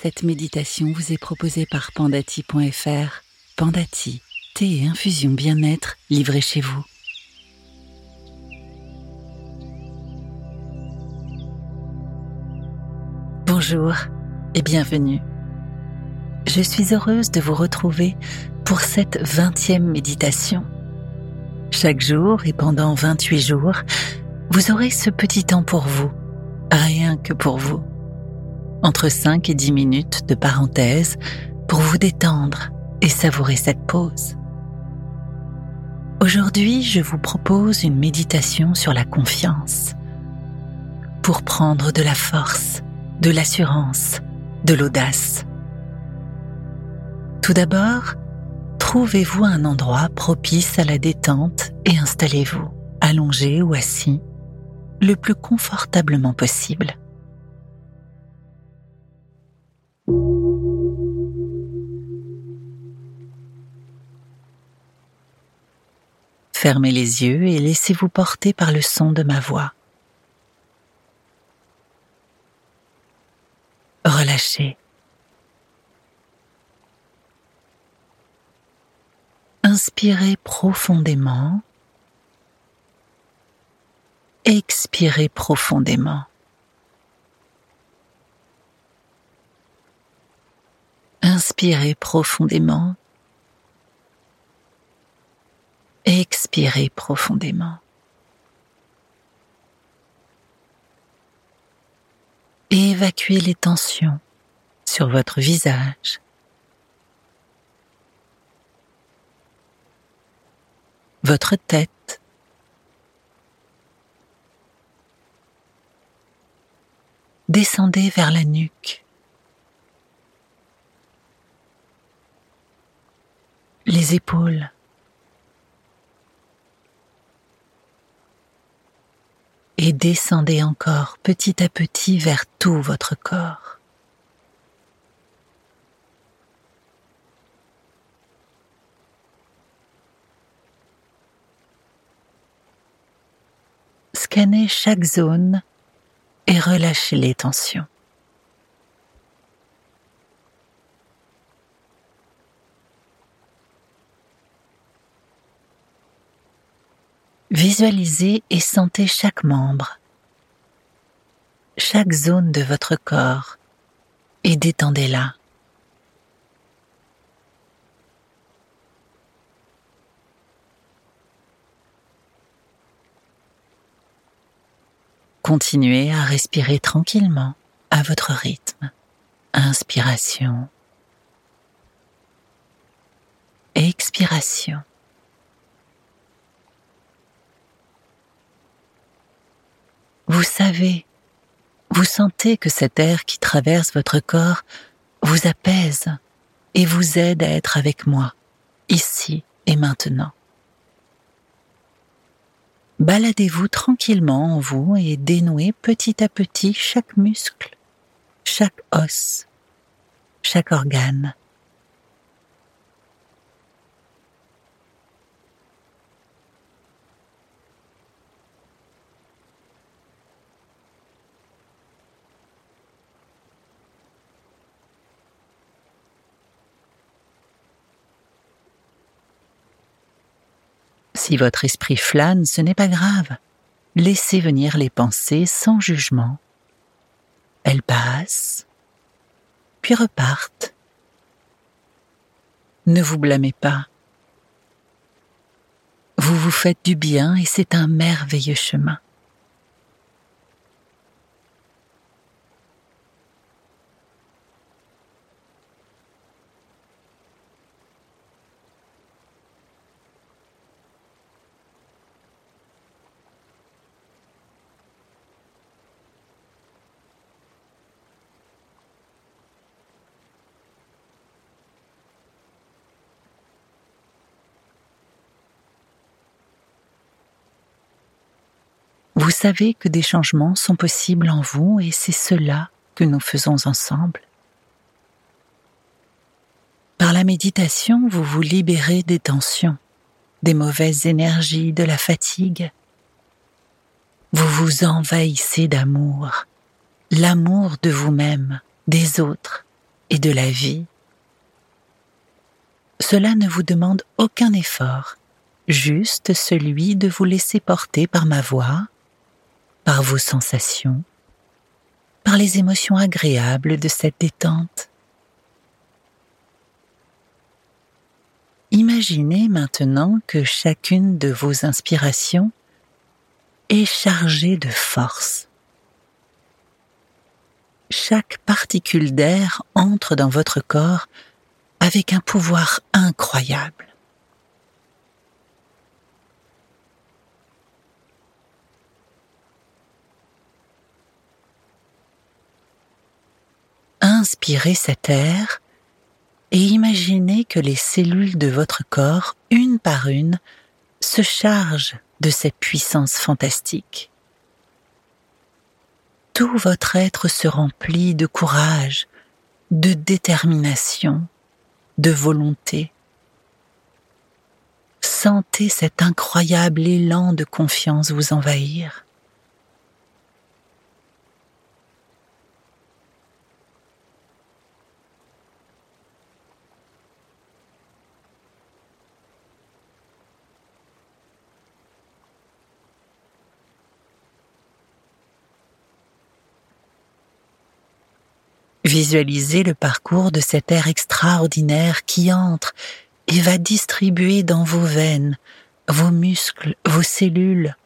Cette méditation vous est proposée par pandati.fr. Pandati, thé et infusion bien-être livrés chez vous. Bonjour et bienvenue. Je suis heureuse de vous retrouver pour cette vingtième méditation. Chaque jour et pendant 28 jours, vous aurez ce petit temps pour vous, rien que pour vous entre 5 et 10 minutes de parenthèse pour vous détendre et savourer cette pause. Aujourd'hui, je vous propose une méditation sur la confiance pour prendre de la force, de l'assurance, de l'audace. Tout d'abord, trouvez-vous un endroit propice à la détente et installez-vous, allongé ou assis, le plus confortablement possible. Fermez les yeux et laissez-vous porter par le son de ma voix. Relâchez. Inspirez profondément. Expirez profondément. Inspirez profondément. Expirez profondément. Évacuez les tensions sur votre visage. Votre tête. Descendez vers la nuque. Les épaules. Et descendez encore petit à petit vers tout votre corps. Scannez chaque zone et relâchez les tensions. Visualisez et sentez chaque membre, chaque zone de votre corps et détendez-la. Continuez à respirer tranquillement à votre rythme. Inspiration. Expiration. Vous savez, vous sentez que cet air qui traverse votre corps vous apaise et vous aide à être avec moi, ici et maintenant. Baladez-vous tranquillement en vous et dénouez petit à petit chaque muscle, chaque os, chaque organe. Si votre esprit flâne, ce n'est pas grave. Laissez venir les pensées sans jugement. Elles passent, puis repartent. Ne vous blâmez pas. Vous vous faites du bien et c'est un merveilleux chemin. Vous savez que des changements sont possibles en vous et c'est cela que nous faisons ensemble. Par la méditation, vous vous libérez des tensions, des mauvaises énergies, de la fatigue. Vous vous envahissez d'amour, l'amour de vous-même, des autres et de la vie. Cela ne vous demande aucun effort, juste celui de vous laisser porter par ma voix, par vos sensations, par les émotions agréables de cette détente. Imaginez maintenant que chacune de vos inspirations est chargée de force. Chaque particule d'air entre dans votre corps avec un pouvoir incroyable. Inspirez cet air et imaginez que les cellules de votre corps, une par une, se chargent de cette puissance fantastique. Tout votre être se remplit de courage, de détermination, de volonté. Sentez cet incroyable élan de confiance vous envahir. Visualisez le parcours de cet air extraordinaire qui entre et va distribuer dans vos veines, vos muscles, vos cellules,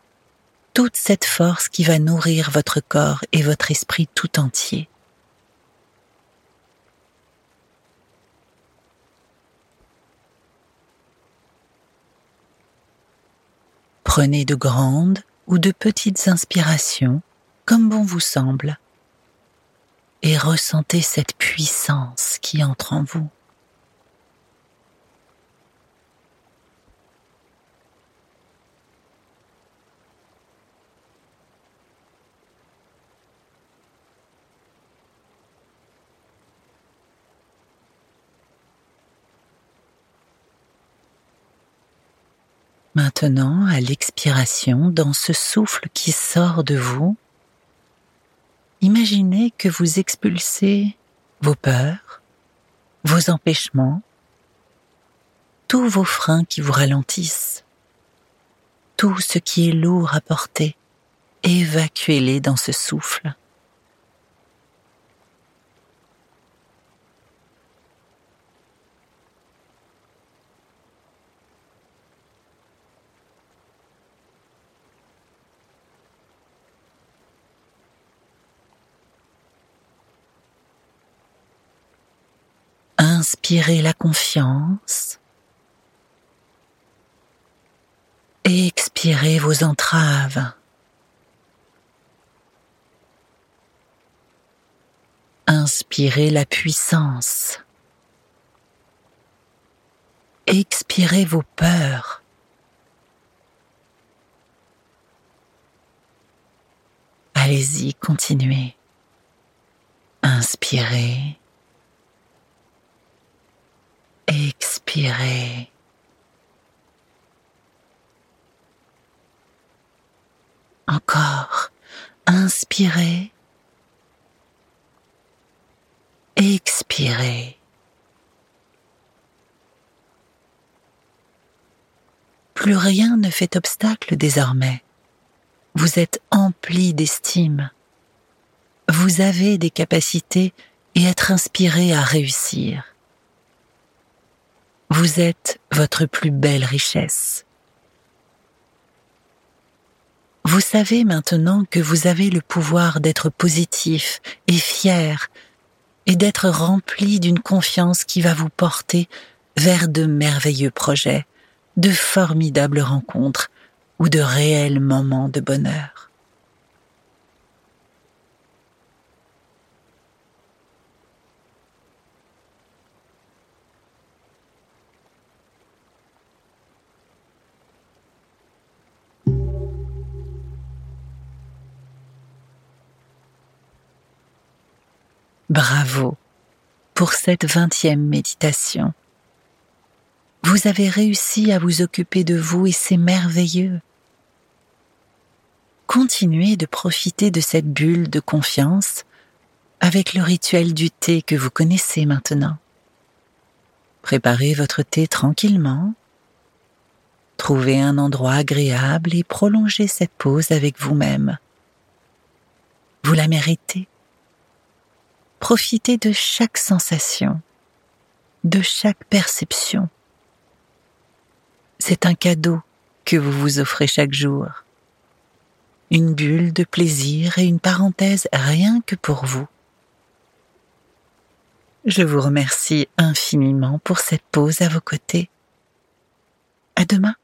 toute cette force qui va nourrir votre corps et votre esprit tout entier. Prenez de grandes ou de petites inspirations comme bon vous semble et ressentez cette puissance qui entre en vous. Maintenant, à l'expiration, dans ce souffle qui sort de vous, imaginez que vous expulsez vos peurs, vos empêchements, tous vos freins qui vous ralentissent, tout ce qui est lourd à porter, évacuez-les dans ce souffle. Inspirez la confiance expirez vos entraves. Inspirez la puissance. Expirez vos peurs. Allez-y, continuez. Inspirez. Expirez. Encore. Inspirez. Expirez. Plus rien ne fait obstacle désormais. Vous êtes empli d'estime. Vous avez des capacités et être inspiré à réussir. Vous êtes votre plus belle richesse. Vous savez maintenant que vous avez le pouvoir d'être positif et fier et d'être rempli d'une confiance qui va vous porter vers de merveilleux projets, de formidables rencontres ou de réels moments de bonheur. Bravo pour cette vingtième méditation. Vous avez réussi à vous occuper de vous et c'est merveilleux. Continuez de profiter de cette bulle de confiance avec le rituel du thé que vous connaissez maintenant. Préparez votre thé tranquillement. Trouvez un endroit agréable et prolongez cette pause avec vous-même. Vous la méritez. Profitez de chaque sensation, de chaque perception. C'est un cadeau que vous vous offrez chaque jour. Une bulle de plaisir et une parenthèse rien que pour vous. Je vous remercie infiniment pour cette pause à vos côtés. À demain.